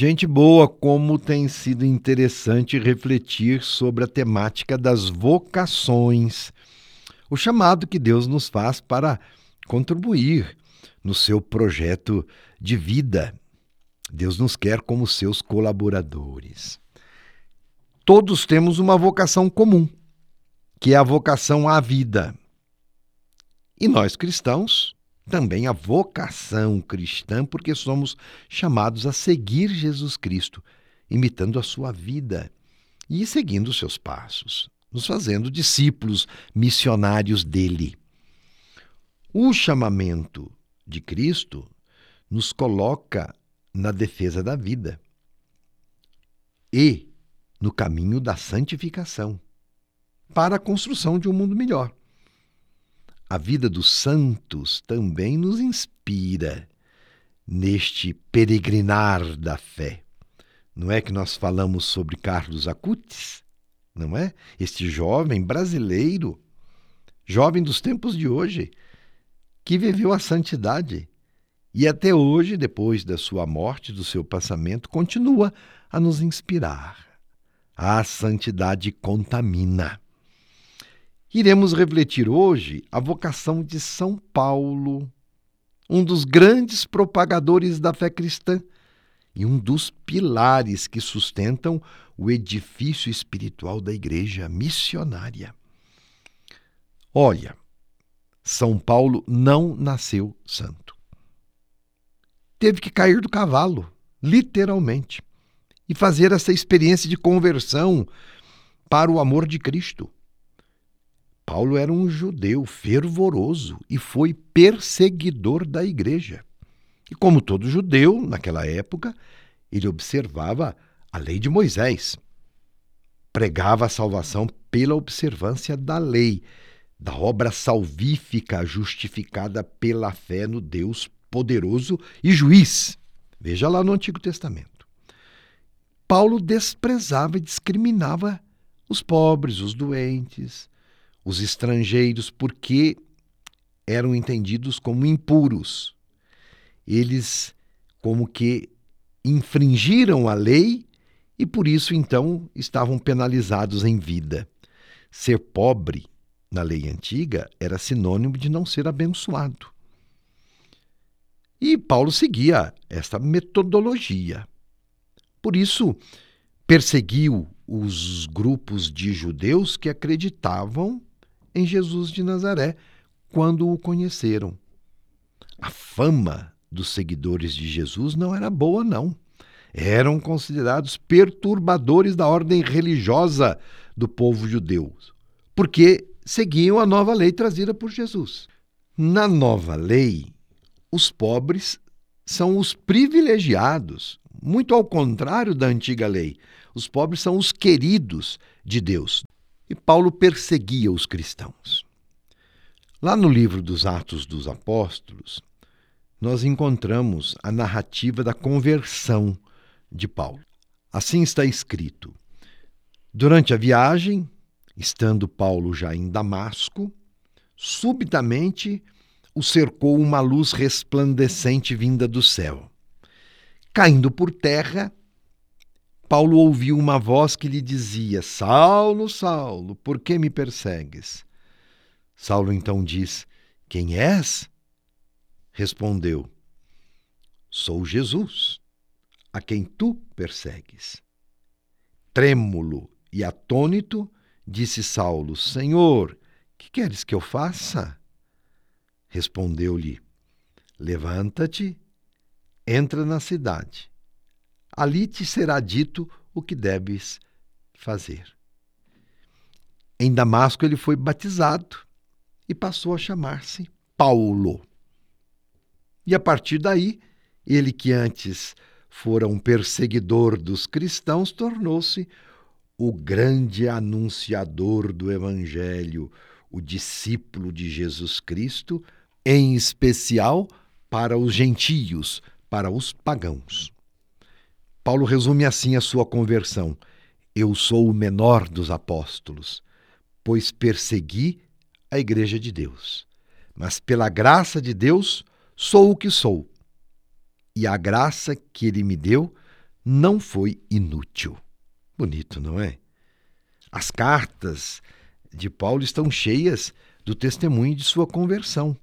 Gente boa, como tem sido interessante refletir sobre a temática das vocações, o chamado que Deus nos faz para contribuir no seu projeto de vida. Deus nos quer como seus colaboradores. Todos temos uma vocação comum, que é a vocação à vida. E nós cristãos também a vocação cristã, porque somos chamados a seguir Jesus Cristo, imitando a sua vida e seguindo os seus passos, nos fazendo discípulos missionários dele. O chamamento de Cristo nos coloca na defesa da vida e no caminho da santificação para a construção de um mundo melhor. A vida dos santos também nos inspira neste peregrinar da fé. Não é que nós falamos sobre Carlos Acutis, não é? Este jovem brasileiro, jovem dos tempos de hoje, que viveu a santidade e até hoje, depois da sua morte, do seu passamento, continua a nos inspirar. A santidade contamina. Iremos refletir hoje a vocação de São Paulo, um dos grandes propagadores da fé cristã e um dos pilares que sustentam o edifício espiritual da igreja missionária. Olha, São Paulo não nasceu santo. Teve que cair do cavalo, literalmente, e fazer essa experiência de conversão para o amor de Cristo. Paulo era um judeu fervoroso e foi perseguidor da igreja. E como todo judeu, naquela época, ele observava a lei de Moisés. Pregava a salvação pela observância da lei, da obra salvífica justificada pela fé no Deus poderoso e juiz. Veja lá no Antigo Testamento. Paulo desprezava e discriminava os pobres, os doentes, os estrangeiros, porque eram entendidos como impuros. Eles, como que, infringiram a lei e por isso então estavam penalizados em vida. Ser pobre na lei antiga era sinônimo de não ser abençoado. E Paulo seguia esta metodologia. Por isso, perseguiu os grupos de judeus que acreditavam em Jesus de Nazaré quando o conheceram. A fama dos seguidores de Jesus não era boa, não. Eram considerados perturbadores da ordem religiosa do povo judeu, porque seguiam a nova lei trazida por Jesus. Na nova lei, os pobres são os privilegiados, muito ao contrário da antiga lei. Os pobres são os queridos de Deus. E Paulo perseguia os cristãos. Lá no livro dos Atos dos Apóstolos, nós encontramos a narrativa da conversão de Paulo. Assim está escrito: Durante a viagem, estando Paulo já em Damasco, subitamente o cercou uma luz resplandecente vinda do céu. Caindo por terra, Paulo ouviu uma voz que lhe dizia: Saulo, Saulo, por que me persegues? Saulo então diz: Quem és? Respondeu: Sou Jesus, a quem tu persegues. Trêmulo e atônito, disse Saulo: Senhor, que queres que eu faça? Respondeu-lhe: Levanta-te, entra na cidade ali te será dito o que deves fazer. Em Damasco ele foi batizado e passou a chamar-se Paulo. E a partir daí, ele que antes fora um perseguidor dos cristãos, tornou-se o grande anunciador do Evangelho, o discípulo de Jesus Cristo, em especial para os gentios, para os pagãos. Paulo resume assim a sua conversão: Eu sou o menor dos apóstolos, pois persegui a igreja de Deus. Mas pela graça de Deus sou o que sou. E a graça que ele me deu não foi inútil. Bonito, não é? As cartas de Paulo estão cheias do testemunho de sua conversão.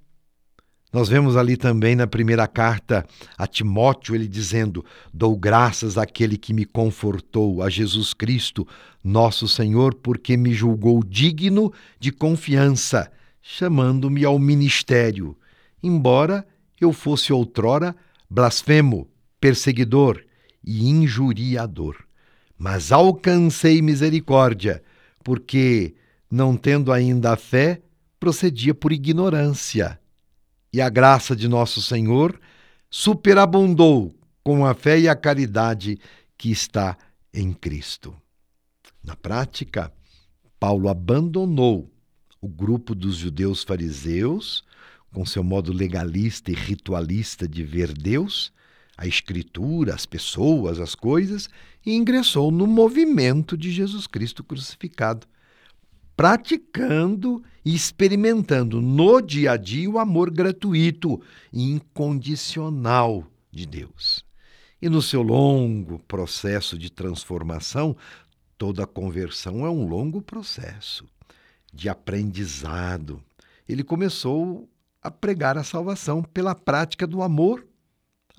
Nós vemos ali também na primeira carta a Timóteo ele dizendo: Dou graças àquele que me confortou, a Jesus Cristo, nosso Senhor, porque me julgou digno de confiança, chamando-me ao ministério, embora eu fosse outrora blasfemo, perseguidor e injuriador. Mas alcancei misericórdia, porque, não tendo ainda a fé, procedia por ignorância e a graça de nosso Senhor superabundou com a fé e a caridade que está em Cristo. Na prática, Paulo abandonou o grupo dos judeus fariseus, com seu modo legalista e ritualista de ver Deus, a Escritura, as pessoas, as coisas, e ingressou no movimento de Jesus Cristo crucificado, praticando e experimentando no dia a dia o amor gratuito e incondicional de Deus. E no seu longo processo de transformação, toda conversão é um longo processo de aprendizado. Ele começou a pregar a salvação pela prática do amor,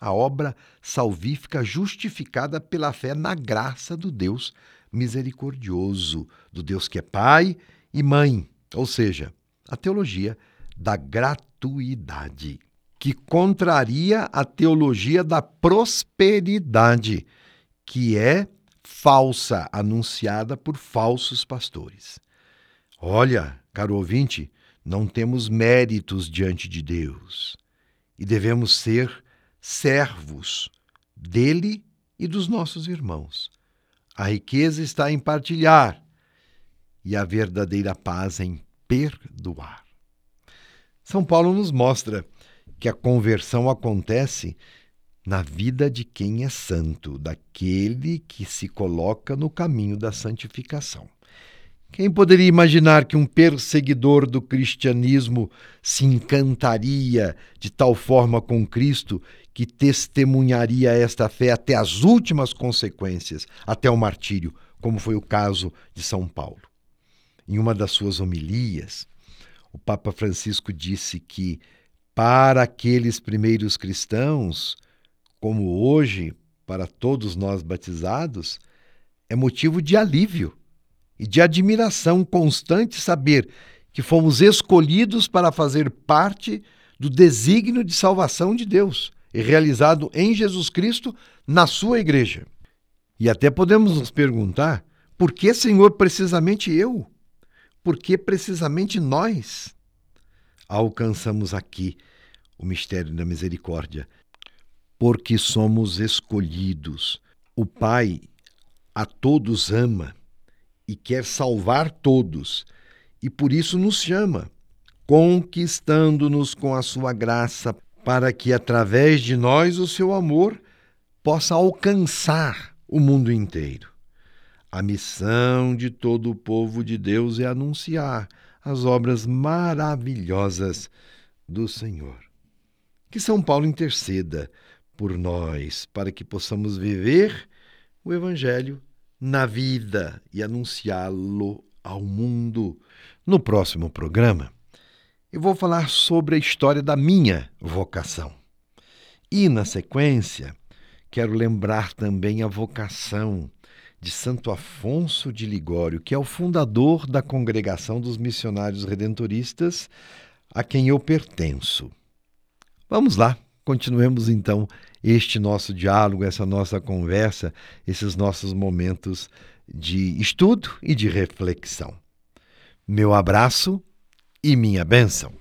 a obra salvífica justificada pela fé na graça do Deus misericordioso, do Deus que é Pai e Mãe, ou seja, a teologia da gratuidade, que contraria a teologia da prosperidade, que é falsa, anunciada por falsos pastores. Olha, caro ouvinte, não temos méritos diante de Deus e devemos ser servos dele e dos nossos irmãos. A riqueza está em partilhar e a verdadeira paz em perdoar. São Paulo nos mostra que a conversão acontece na vida de quem é santo, daquele que se coloca no caminho da santificação. Quem poderia imaginar que um perseguidor do cristianismo se encantaria de tal forma com Cristo que testemunharia esta fé até as últimas consequências, até o martírio, como foi o caso de São Paulo? Em uma das suas homilias, o Papa Francisco disse que para aqueles primeiros cristãos, como hoje para todos nós batizados, é motivo de alívio e de admiração constante saber que fomos escolhidos para fazer parte do desígnio de salvação de Deus e realizado em Jesus Cristo na sua igreja. E até podemos nos perguntar: por que, Senhor, precisamente eu? Por que precisamente nós alcançamos aqui o mistério da misericórdia? Porque somos escolhidos. O Pai a todos ama e quer salvar todos, e por isso nos chama, conquistando-nos com a sua graça, para que através de nós o seu amor possa alcançar o mundo inteiro. A missão de todo o povo de Deus é anunciar as obras maravilhosas do Senhor. Que São Paulo interceda por nós, para que possamos viver o Evangelho na vida e anunciá-lo ao mundo. No próximo programa, eu vou falar sobre a história da minha vocação. E, na sequência, quero lembrar também a vocação de Santo Afonso de Ligório, que é o fundador da Congregação dos Missionários Redentoristas, a quem eu pertenço. Vamos lá, continuemos então este nosso diálogo, essa nossa conversa, esses nossos momentos de estudo e de reflexão. Meu abraço e minha bênção.